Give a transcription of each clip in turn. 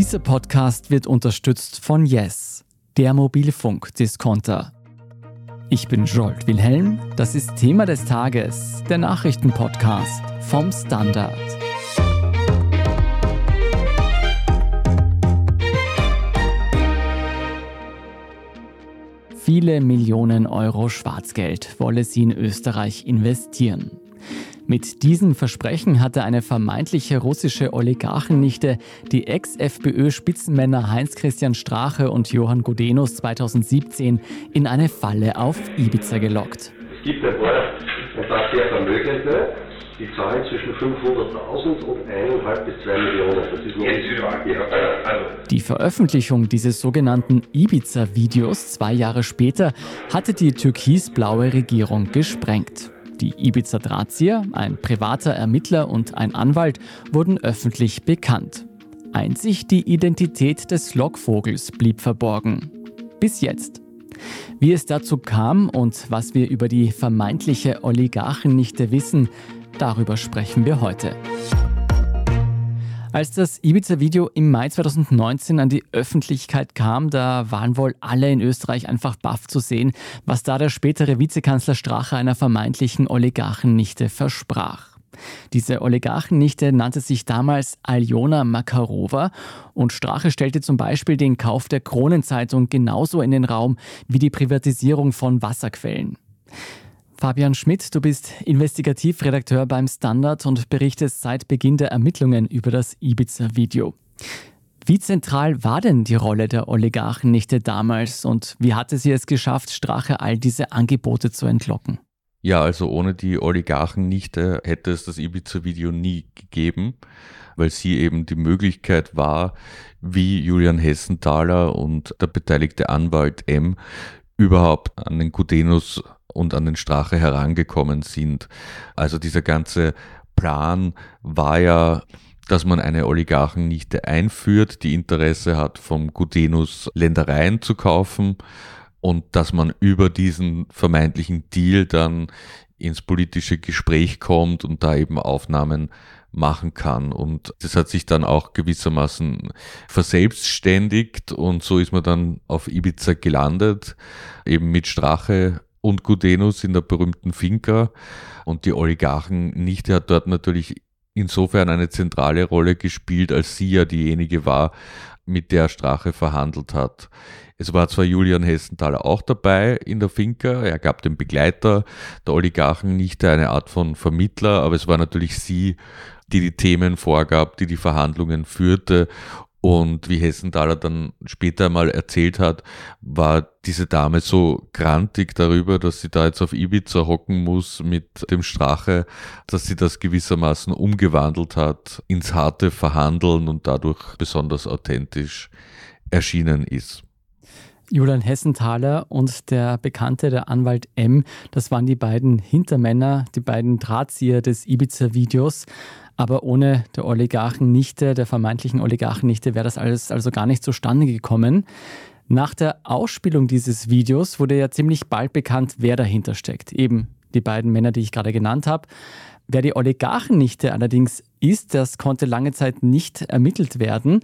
Dieser Podcast wird unterstützt von Yes, der Mobilfunk-Diskonter. Ich bin Jolt Wilhelm, das ist Thema des Tages, der Nachrichtenpodcast vom Standard. Viele Millionen Euro Schwarzgeld wolle sie in Österreich investieren. Mit diesem Versprechen hatte eine vermeintliche russische Oligarchennichte die Ex-FPÖ-Spitzenmänner Heinz-Christian Strache und Johann Gudenus 2017 in eine Falle auf Ibiza gelockt. Es gibt ein paar, ein paar sehr Vermögende, die zahlen zwischen 500.000 und 1,5 bis 2 Millionen. Das ist noch Die Veröffentlichung dieses sogenannten Ibiza-Videos zwei Jahre später hatte die türkisblaue Regierung gesprengt. Die Ibiza-Drahtzieher, ein privater Ermittler und ein Anwalt, wurden öffentlich bekannt. Einzig die Identität des Lockvogels blieb verborgen. Bis jetzt. Wie es dazu kam und was wir über die vermeintliche Oligarchennichte wissen, darüber sprechen wir heute. Als das Ibiza-Video im Mai 2019 an die Öffentlichkeit kam, da waren wohl alle in Österreich einfach baff zu sehen, was da der spätere Vizekanzler Strache einer vermeintlichen Oligarchennichte versprach. Diese Oligarchennichte nannte sich damals Aljona Makarova und Strache stellte zum Beispiel den Kauf der Kronenzeitung genauso in den Raum wie die Privatisierung von Wasserquellen. Fabian Schmidt, du bist Investigativredakteur beim Standard und berichtest seit Beginn der Ermittlungen über das Ibiza-Video. Wie zentral war denn die Rolle der Oligarchennichte damals und wie hatte sie es geschafft, Strache all diese Angebote zu entlocken? Ja, also ohne die Oligarchennichte hätte es das Ibiza-Video nie gegeben, weil sie eben die Möglichkeit war, wie Julian Hessenthaler und der beteiligte Anwalt M überhaupt an den Gudenus und an den Strache herangekommen sind. Also dieser ganze Plan war ja, dass man eine Oligarchennichte einführt, die Interesse hat, vom Gudenus Ländereien zu kaufen und dass man über diesen vermeintlichen Deal dann ins politische Gespräch kommt und da eben Aufnahmen machen kann. Und das hat sich dann auch gewissermaßen verselbstständigt und so ist man dann auf Ibiza gelandet, eben mit Strache und Gudenus in der berühmten Finca und die Oligarchen nicht. Er hat dort natürlich insofern eine zentrale Rolle gespielt, als sie ja diejenige war, mit der Strache verhandelt hat. Es war zwar Julian Hessenthaler auch dabei in der Finca, er gab den Begleiter der Oligarchen nicht eine Art von Vermittler, aber es war natürlich sie, die die Themen vorgab, die die Verhandlungen führte und wie Hessenthaler dann später mal erzählt hat, war diese Dame so grantig darüber, dass sie da jetzt auf Ibiza hocken muss mit dem Strache, dass sie das gewissermaßen umgewandelt hat ins harte Verhandeln und dadurch besonders authentisch erschienen ist. Julian Hessenthaler und der Bekannte, der Anwalt M, das waren die beiden Hintermänner, die beiden Drahtzieher des Ibiza-Videos. Aber ohne der Oligarchennichte, der vermeintlichen Oligarchennichte, wäre das alles also gar nicht zustande gekommen. Nach der Ausspielung dieses Videos wurde ja ziemlich bald bekannt, wer dahinter steckt. Eben die beiden Männer, die ich gerade genannt habe. Wer die Oligarchennichte allerdings ist, das konnte lange Zeit nicht ermittelt werden.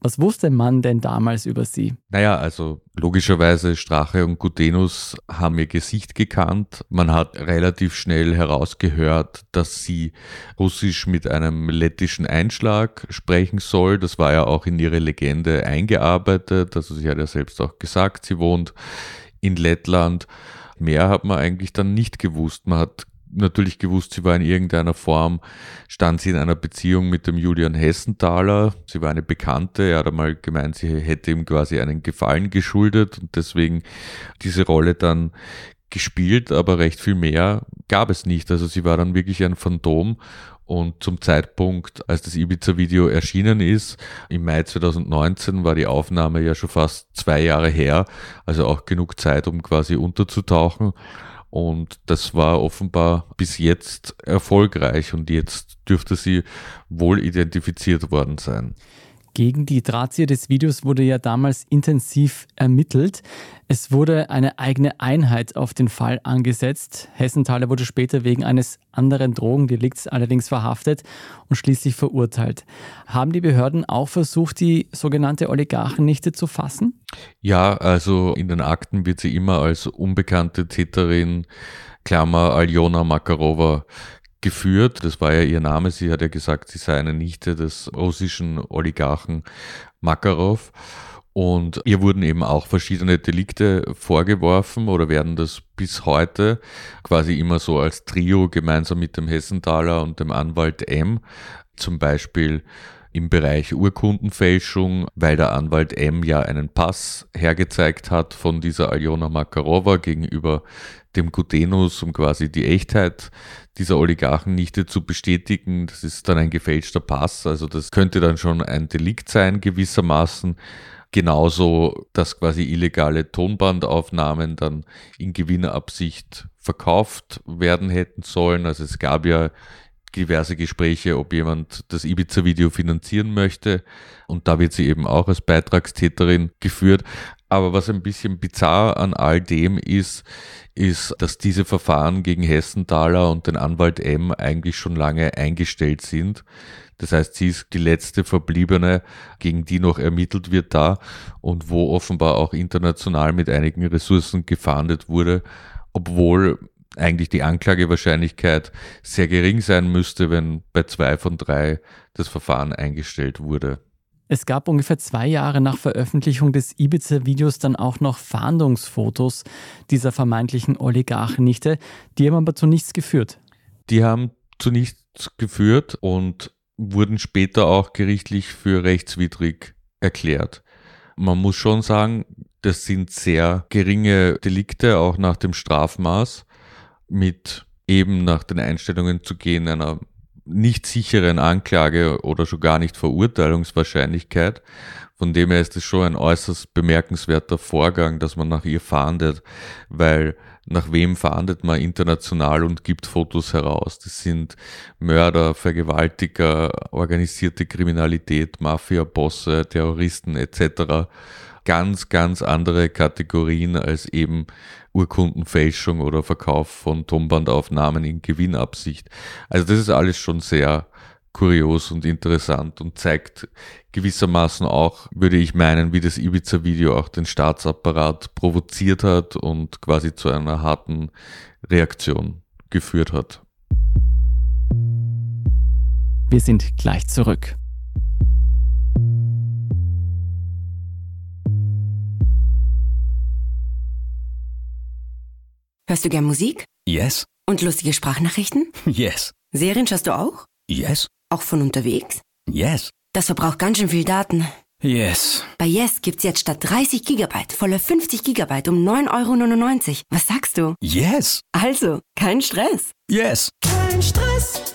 Was wusste man denn damals über sie? Naja, also logischerweise Strache und Gutenus haben ihr Gesicht gekannt. Man hat relativ schnell herausgehört, dass sie Russisch mit einem lettischen Einschlag sprechen soll. Das war ja auch in ihre Legende eingearbeitet. Also sie hat ja selbst auch gesagt, sie wohnt in Lettland. Mehr hat man eigentlich dann nicht gewusst. Man hat natürlich gewusst, sie war in irgendeiner Form, stand sie in einer Beziehung mit dem Julian Hessenthaler. Sie war eine Bekannte. Er hat einmal gemeint, sie hätte ihm quasi einen Gefallen geschuldet und deswegen diese Rolle dann gespielt, aber recht viel mehr gab es nicht. Also sie war dann wirklich ein Phantom und zum Zeitpunkt, als das Ibiza-Video erschienen ist, im Mai 2019, war die Aufnahme ja schon fast zwei Jahre her, also auch genug Zeit, um quasi unterzutauchen. Und das war offenbar bis jetzt erfolgreich und jetzt dürfte sie wohl identifiziert worden sein. Gegen die Drahtzieher des Videos wurde ja damals intensiv ermittelt. Es wurde eine eigene Einheit auf den Fall angesetzt. Hessenthaler wurde später wegen eines anderen Drogendelikts allerdings verhaftet und schließlich verurteilt. Haben die Behörden auch versucht, die sogenannte Oligarchennichte zu fassen? Ja, also in den Akten wird sie immer als unbekannte Täterin, Klammer Aljona Makarova, geführt. Das war ja ihr Name. Sie hat ja gesagt, sie sei eine Nichte des russischen Oligarchen Makarov. Und ihr wurden eben auch verschiedene Delikte vorgeworfen oder werden das bis heute quasi immer so als Trio gemeinsam mit dem Hessenthaler und dem Anwalt M. Zum Beispiel im Bereich Urkundenfälschung, weil der Anwalt M ja einen Pass hergezeigt hat von dieser Aljona Makarova gegenüber dem Gutenus, um quasi die Echtheit dieser Oligarchennichte zu bestätigen. Das ist dann ein gefälschter Pass, also das könnte dann schon ein Delikt sein gewissermaßen. Genauso, dass quasi illegale Tonbandaufnahmen dann in Gewinnerabsicht verkauft werden hätten sollen. Also es gab ja diverse Gespräche, ob jemand das Ibiza-Video finanzieren möchte. Und da wird sie eben auch als Beitragstäterin geführt. Aber was ein bisschen bizarr an all dem ist, ist, dass diese Verfahren gegen Hessenthaler und den Anwalt M eigentlich schon lange eingestellt sind. Das heißt, sie ist die letzte Verbliebene, gegen die noch ermittelt wird da und wo offenbar auch international mit einigen Ressourcen gefahndet wurde, obwohl eigentlich die Anklagewahrscheinlichkeit sehr gering sein müsste, wenn bei zwei von drei das Verfahren eingestellt wurde. Es gab ungefähr zwei Jahre nach Veröffentlichung des Ibiza-Videos dann auch noch Fahndungsfotos dieser vermeintlichen Oligarchennichte. Die haben aber zu nichts geführt. Die haben zu nichts geführt und wurden später auch gerichtlich für rechtswidrig erklärt. Man muss schon sagen, das sind sehr geringe Delikte, auch nach dem Strafmaß mit eben nach den Einstellungen zu gehen einer nicht sicheren Anklage oder schon gar nicht Verurteilungswahrscheinlichkeit. Von dem her ist es schon ein äußerst bemerkenswerter Vorgang, dass man nach ihr fahndet, weil nach wem fahndet man international und gibt Fotos heraus? Das sind Mörder, Vergewaltiger, organisierte Kriminalität, Mafia-Bosse, Terroristen etc ganz, ganz andere Kategorien als eben Urkundenfälschung oder Verkauf von Tonbandaufnahmen in Gewinnabsicht. Also das ist alles schon sehr kurios und interessant und zeigt gewissermaßen auch, würde ich meinen, wie das Ibiza-Video auch den Staatsapparat provoziert hat und quasi zu einer harten Reaktion geführt hat. Wir sind gleich zurück. Hörst du gern Musik? Yes. Und lustige Sprachnachrichten? Yes. Serien schaust du auch? Yes. Auch von unterwegs? Yes. Das verbraucht ganz schön viel Daten. Yes. Bei Yes gibt's jetzt statt 30 Gigabyte volle 50 Gigabyte um 9,99 Euro. Was sagst du? Yes. Also, kein Stress. Yes. Kein Stress.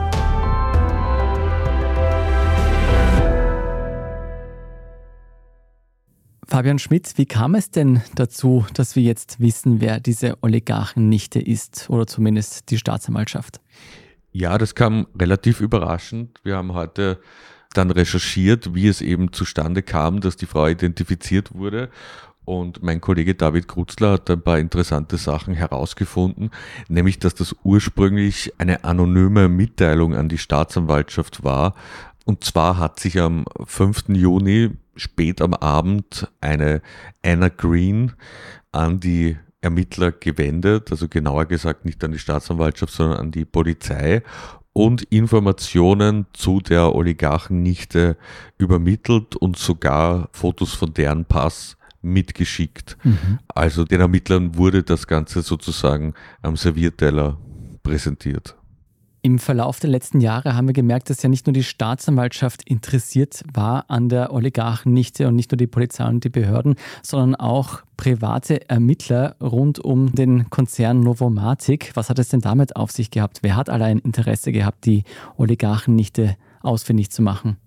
Fabian Schmidt, wie kam es denn dazu, dass wir jetzt wissen, wer diese Oligarchennichte ist oder zumindest die Staatsanwaltschaft? Ja, das kam relativ überraschend. Wir haben heute dann recherchiert, wie es eben zustande kam, dass die Frau identifiziert wurde. Und mein Kollege David Krutzler hat ein paar interessante Sachen herausgefunden, nämlich dass das ursprünglich eine anonyme Mitteilung an die Staatsanwaltschaft war. Und zwar hat sich am 5. Juni spät am Abend eine Anna Green an die Ermittler gewendet, also genauer gesagt nicht an die Staatsanwaltschaft, sondern an die Polizei und Informationen zu der Oligarchennichte übermittelt und sogar Fotos von deren Pass mitgeschickt. Mhm. Also den Ermittlern wurde das Ganze sozusagen am Servierteller präsentiert. Im Verlauf der letzten Jahre haben wir gemerkt, dass ja nicht nur die Staatsanwaltschaft interessiert war an der Oligarchennichte und nicht nur die Polizei und die Behörden, sondern auch private Ermittler rund um den Konzern Novomatic. Was hat es denn damit auf sich gehabt? Wer hat allein Interesse gehabt, die Oligarchennichte ausfindig zu machen?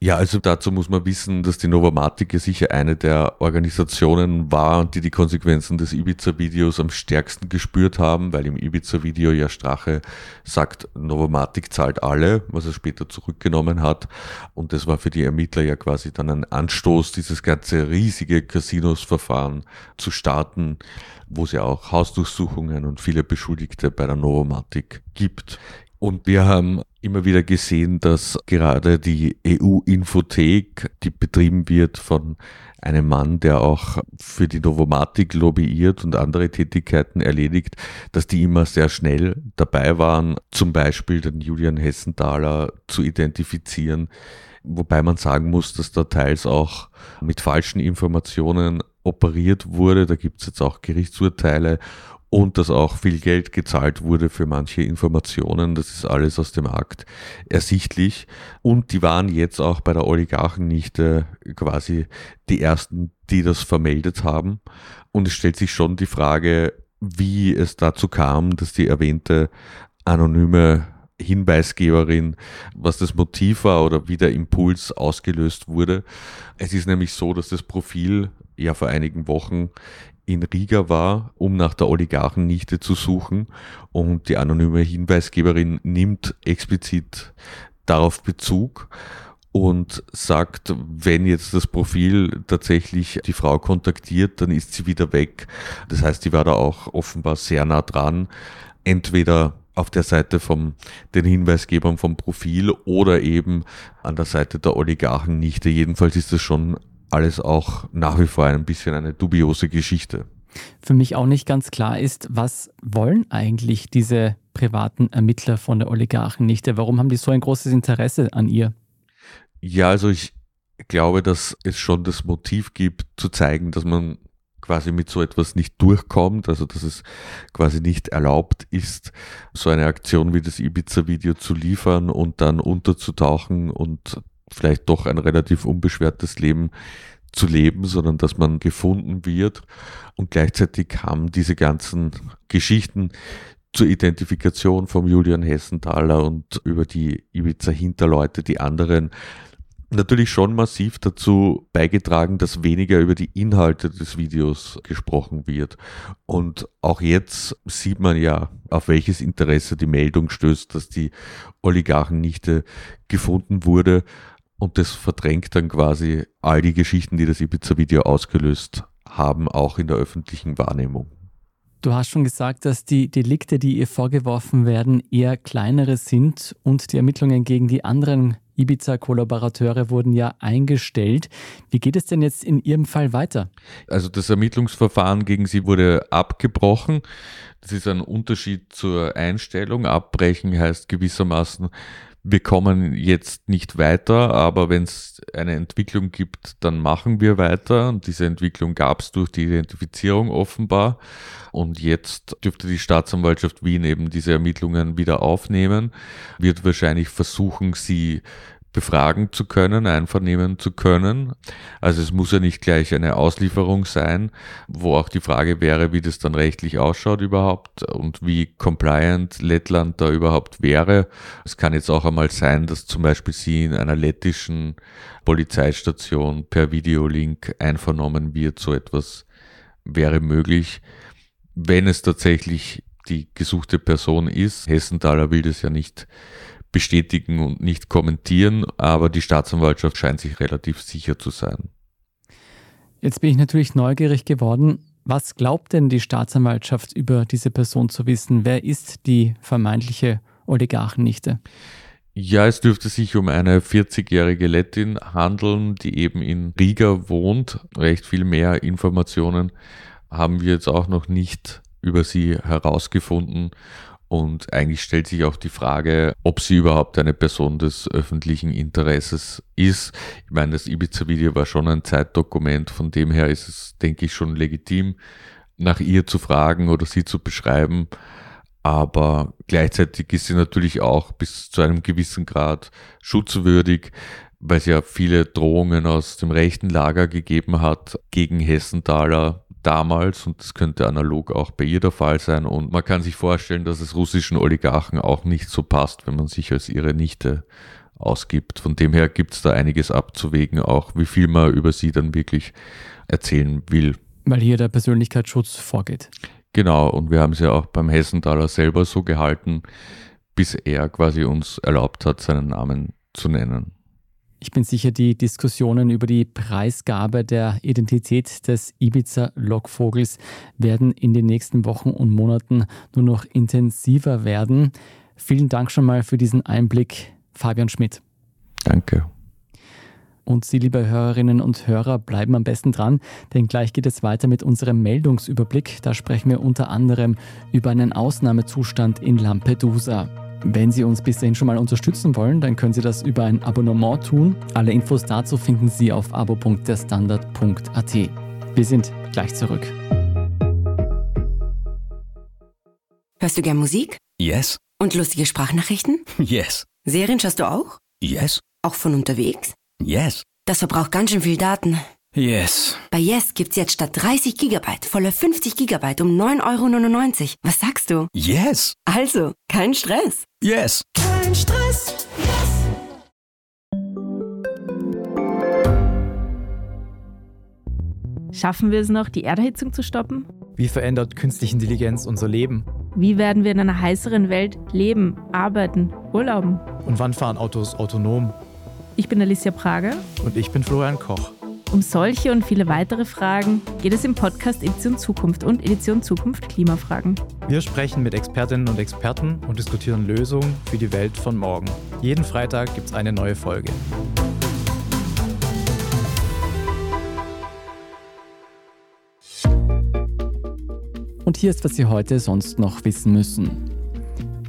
Ja, also dazu muss man wissen, dass die Novomatic ja sicher eine der Organisationen war, die die Konsequenzen des Ibiza-Videos am stärksten gespürt haben, weil im Ibiza-Video ja Strache sagt, Novomatic zahlt alle, was er später zurückgenommen hat. Und das war für die Ermittler ja quasi dann ein Anstoß, dieses ganze riesige Casinos-Verfahren zu starten, wo es ja auch Hausdurchsuchungen und viele Beschuldigte bei der Novomatic gibt. Und wir haben immer wieder gesehen, dass gerade die EU-Infothek, die betrieben wird von einem Mann, der auch für die Novomatik lobbyiert und andere Tätigkeiten erledigt, dass die immer sehr schnell dabei waren, zum Beispiel den Julian Hessenthaler zu identifizieren. Wobei man sagen muss, dass da teils auch mit falschen Informationen operiert wurde. Da gibt es jetzt auch Gerichtsurteile und dass auch viel Geld gezahlt wurde für manche Informationen. Das ist alles aus dem Akt ersichtlich. Und die waren jetzt auch bei der Oligarchennichte quasi die ersten, die das vermeldet haben. Und es stellt sich schon die Frage, wie es dazu kam, dass die erwähnte anonyme Hinweisgeberin, was das Motiv war oder wie der Impuls ausgelöst wurde. Es ist nämlich so, dass das Profil ja vor einigen Wochen in Riga war, um nach der Oligarchennichte zu suchen. Und die anonyme Hinweisgeberin nimmt explizit darauf Bezug und sagt, wenn jetzt das Profil tatsächlich die Frau kontaktiert, dann ist sie wieder weg. Das heißt, die war da auch offenbar sehr nah dran. Entweder auf der Seite von den Hinweisgebern vom Profil oder eben an der Seite der Oligarchennichte. Jedenfalls ist das schon alles auch nach wie vor ein bisschen eine dubiose Geschichte. Für mich auch nicht ganz klar ist, was wollen eigentlich diese privaten Ermittler von der Oligarchennichte? Warum haben die so ein großes Interesse an ihr? Ja, also ich glaube, dass es schon das Motiv gibt, zu zeigen, dass man quasi mit so etwas nicht durchkommt, also dass es quasi nicht erlaubt ist, so eine Aktion wie das Ibiza-Video zu liefern und dann unterzutauchen und vielleicht doch ein relativ unbeschwertes Leben zu leben, sondern dass man gefunden wird. Und gleichzeitig haben diese ganzen Geschichten zur Identifikation vom Julian Hessenthaler und über die Ibiza-Hinterleute, die anderen, natürlich schon massiv dazu beigetragen, dass weniger über die Inhalte des Videos gesprochen wird. Und auch jetzt sieht man ja, auf welches Interesse die Meldung stößt, dass die Oligarchennichte gefunden wurde. Und das verdrängt dann quasi all die Geschichten, die das Ibiza-Video ausgelöst haben, auch in der öffentlichen Wahrnehmung. Du hast schon gesagt, dass die Delikte, die ihr vorgeworfen werden, eher kleinere sind und die Ermittlungen gegen die anderen Ibiza-Kollaborateure wurden ja eingestellt. Wie geht es denn jetzt in Ihrem Fall weiter? Also das Ermittlungsverfahren gegen Sie wurde abgebrochen. Das ist ein Unterschied zur Einstellung. Abbrechen heißt gewissermaßen, wir kommen jetzt nicht weiter, aber wenn es eine Entwicklung gibt, dann machen wir weiter. Und diese Entwicklung gab es durch die Identifizierung offenbar. Und jetzt dürfte die Staatsanwaltschaft Wien eben diese Ermittlungen wieder aufnehmen, wird wahrscheinlich versuchen, sie befragen zu können, einvernehmen zu können. Also es muss ja nicht gleich eine Auslieferung sein, wo auch die Frage wäre, wie das dann rechtlich ausschaut überhaupt und wie compliant Lettland da überhaupt wäre. Es kann jetzt auch einmal sein, dass zum Beispiel sie in einer lettischen Polizeistation per Videolink einvernommen wird. So etwas wäre möglich, wenn es tatsächlich die gesuchte Person ist. Hessenthaler will das ja nicht bestätigen und nicht kommentieren, aber die Staatsanwaltschaft scheint sich relativ sicher zu sein. Jetzt bin ich natürlich neugierig geworden. Was glaubt denn die Staatsanwaltschaft über diese Person zu wissen? Wer ist die vermeintliche Oligarchennichte? Ja, es dürfte sich um eine 40-jährige Lettin handeln, die eben in Riga wohnt. Recht viel mehr Informationen haben wir jetzt auch noch nicht über sie herausgefunden. Und eigentlich stellt sich auch die Frage, ob sie überhaupt eine Person des öffentlichen Interesses ist. Ich meine, das Ibiza-Video war schon ein Zeitdokument, von dem her ist es, denke ich, schon legitim, nach ihr zu fragen oder sie zu beschreiben. Aber gleichzeitig ist sie natürlich auch bis zu einem gewissen Grad schutzwürdig, weil es ja viele Drohungen aus dem rechten Lager gegeben hat gegen Hessenthaler, damals und das könnte analog auch bei ihr der Fall sein. Und man kann sich vorstellen, dass es russischen Oligarchen auch nicht so passt, wenn man sich als ihre Nichte ausgibt. Von dem her gibt es da einiges abzuwägen, auch wie viel man über sie dann wirklich erzählen will. Weil hier der Persönlichkeitsschutz vorgeht. Genau, und wir haben es ja auch beim Hessenthaler selber so gehalten, bis er quasi uns erlaubt hat, seinen Namen zu nennen. Ich bin sicher, die Diskussionen über die Preisgabe der Identität des Ibiza-Lockvogels werden in den nächsten Wochen und Monaten nur noch intensiver werden. Vielen Dank schon mal für diesen Einblick, Fabian Schmidt. Danke. Und Sie, liebe Hörerinnen und Hörer, bleiben am besten dran, denn gleich geht es weiter mit unserem Meldungsüberblick. Da sprechen wir unter anderem über einen Ausnahmezustand in Lampedusa. Wenn Sie uns bis dahin schon mal unterstützen wollen, dann können Sie das über ein Abonnement tun. Alle Infos dazu finden Sie auf abo.derstandard.at. Wir sind gleich zurück. Hörst du gern Musik? Yes. Und lustige Sprachnachrichten? Yes. Serien schaust du auch? Yes. Auch von unterwegs? Yes. Das verbraucht ganz schön viel Daten. Yes. Bei Yes gibt's jetzt statt 30 Gigabyte volle 50 Gigabyte um 9,99 Euro. Was sagst du? Yes. Also, kein Stress. Yes. Kein Stress. Yes. Schaffen wir es noch, die Erderhitzung zu stoppen? Wie verändert künstliche Intelligenz unser Leben? Wie werden wir in einer heißeren Welt leben, arbeiten, urlauben? Und wann fahren Autos autonom? Ich bin Alicia Prager. Und ich bin Florian Koch. Um solche und viele weitere Fragen geht es im Podcast Edition Zukunft und Edition Zukunft Klimafragen. Wir sprechen mit Expertinnen und Experten und diskutieren Lösungen für die Welt von morgen. Jeden Freitag gibt es eine neue Folge. Und hier ist, was Sie heute sonst noch wissen müssen.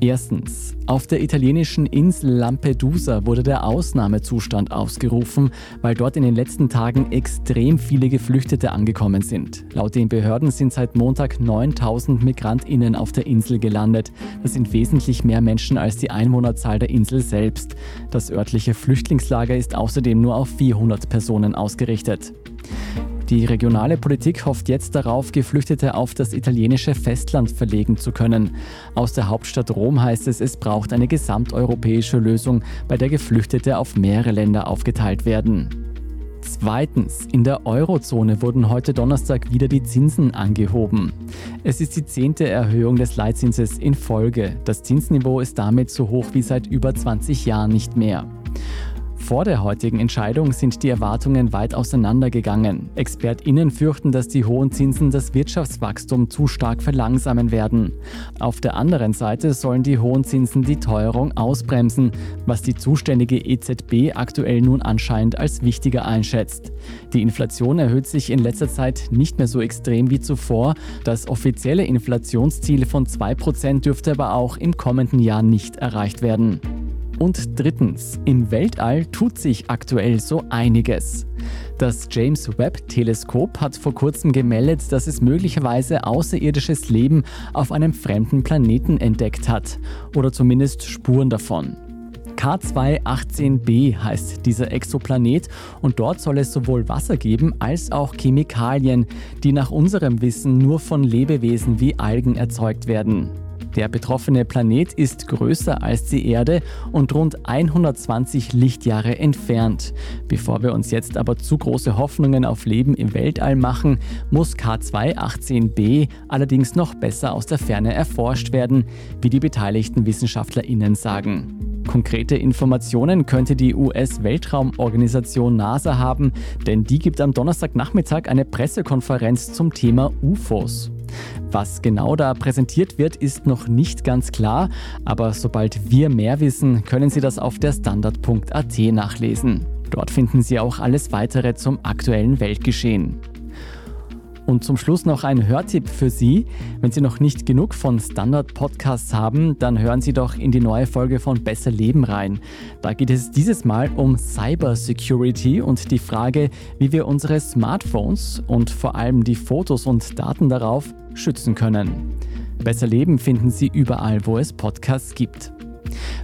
Erstens. Auf der italienischen Insel Lampedusa wurde der Ausnahmezustand ausgerufen, weil dort in den letzten Tagen extrem viele Geflüchtete angekommen sind. Laut den Behörden sind seit Montag 9000 Migrantinnen auf der Insel gelandet. Das sind wesentlich mehr Menschen als die Einwohnerzahl der Insel selbst. Das örtliche Flüchtlingslager ist außerdem nur auf 400 Personen ausgerichtet. Die regionale Politik hofft jetzt darauf, Geflüchtete auf das italienische Festland verlegen zu können. Aus der Hauptstadt Rom heißt es, es braucht eine gesamteuropäische Lösung, bei der Geflüchtete auf mehrere Länder aufgeteilt werden. Zweitens, in der Eurozone wurden heute Donnerstag wieder die Zinsen angehoben. Es ist die zehnte Erhöhung des Leitzinses in Folge. Das Zinsniveau ist damit so hoch wie seit über 20 Jahren nicht mehr. Vor der heutigen Entscheidung sind die Erwartungen weit auseinandergegangen. ExpertInnen fürchten, dass die hohen Zinsen das Wirtschaftswachstum zu stark verlangsamen werden. Auf der anderen Seite sollen die hohen Zinsen die Teuerung ausbremsen, was die zuständige EZB aktuell nun anscheinend als wichtiger einschätzt. Die Inflation erhöht sich in letzter Zeit nicht mehr so extrem wie zuvor. Das offizielle Inflationsziel von 2% dürfte aber auch im kommenden Jahr nicht erreicht werden. Und drittens, im Weltall tut sich aktuell so einiges. Das James Webb Teleskop hat vor kurzem gemeldet, dass es möglicherweise außerirdisches Leben auf einem fremden Planeten entdeckt hat. Oder zumindest Spuren davon. K218b heißt dieser Exoplanet und dort soll es sowohl Wasser geben als auch Chemikalien, die nach unserem Wissen nur von Lebewesen wie Algen erzeugt werden. Der betroffene Planet ist größer als die Erde und rund 120 Lichtjahre entfernt. Bevor wir uns jetzt aber zu große Hoffnungen auf Leben im Weltall machen, muss K218b allerdings noch besser aus der Ferne erforscht werden, wie die beteiligten WissenschaftlerInnen sagen. Konkrete Informationen könnte die US-Weltraumorganisation NASA haben, denn die gibt am Donnerstagnachmittag eine Pressekonferenz zum Thema UFOs. Was genau da präsentiert wird, ist noch nicht ganz klar, aber sobald wir mehr wissen, können Sie das auf der Standard.at nachlesen. Dort finden Sie auch alles weitere zum aktuellen Weltgeschehen. Und zum Schluss noch ein Hörtipp für Sie. Wenn Sie noch nicht genug von Standard-Podcasts haben, dann hören Sie doch in die neue Folge von Besser Leben rein. Da geht es dieses Mal um Cybersecurity und die Frage, wie wir unsere Smartphones und vor allem die Fotos und Daten darauf schützen können. Besser Leben finden Sie überall, wo es Podcasts gibt.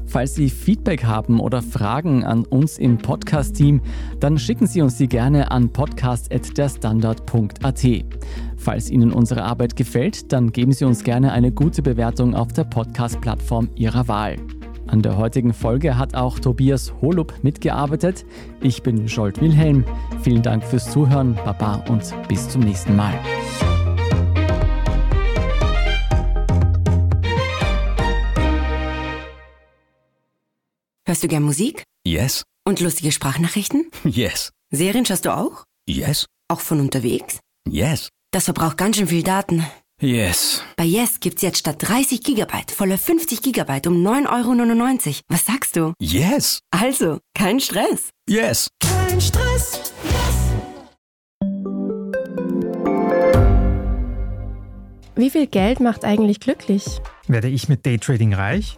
Falls Sie Feedback haben oder Fragen an uns im Podcast-Team, dann schicken Sie uns die gerne an podcast.derstandard.at. Falls Ihnen unsere Arbeit gefällt, dann geben Sie uns gerne eine gute Bewertung auf der Podcast-Plattform Ihrer Wahl. An der heutigen Folge hat auch Tobias Holub mitgearbeitet. Ich bin Scholt Wilhelm. Vielen Dank fürs Zuhören, Baba und bis zum nächsten Mal. Hörst du gern Musik? Yes. Und lustige Sprachnachrichten? Yes. Serien schaust du auch? Yes. Auch von unterwegs? Yes. Das verbraucht ganz schön viel Daten. Yes. Bei Yes gibt's jetzt statt 30 Gigabyte volle 50 Gigabyte um 9,99 Euro. Was sagst du? Yes. Also, kein Stress. Yes. Kein Stress. Yes. Wie viel Geld macht eigentlich glücklich? Werde ich mit Daytrading reich?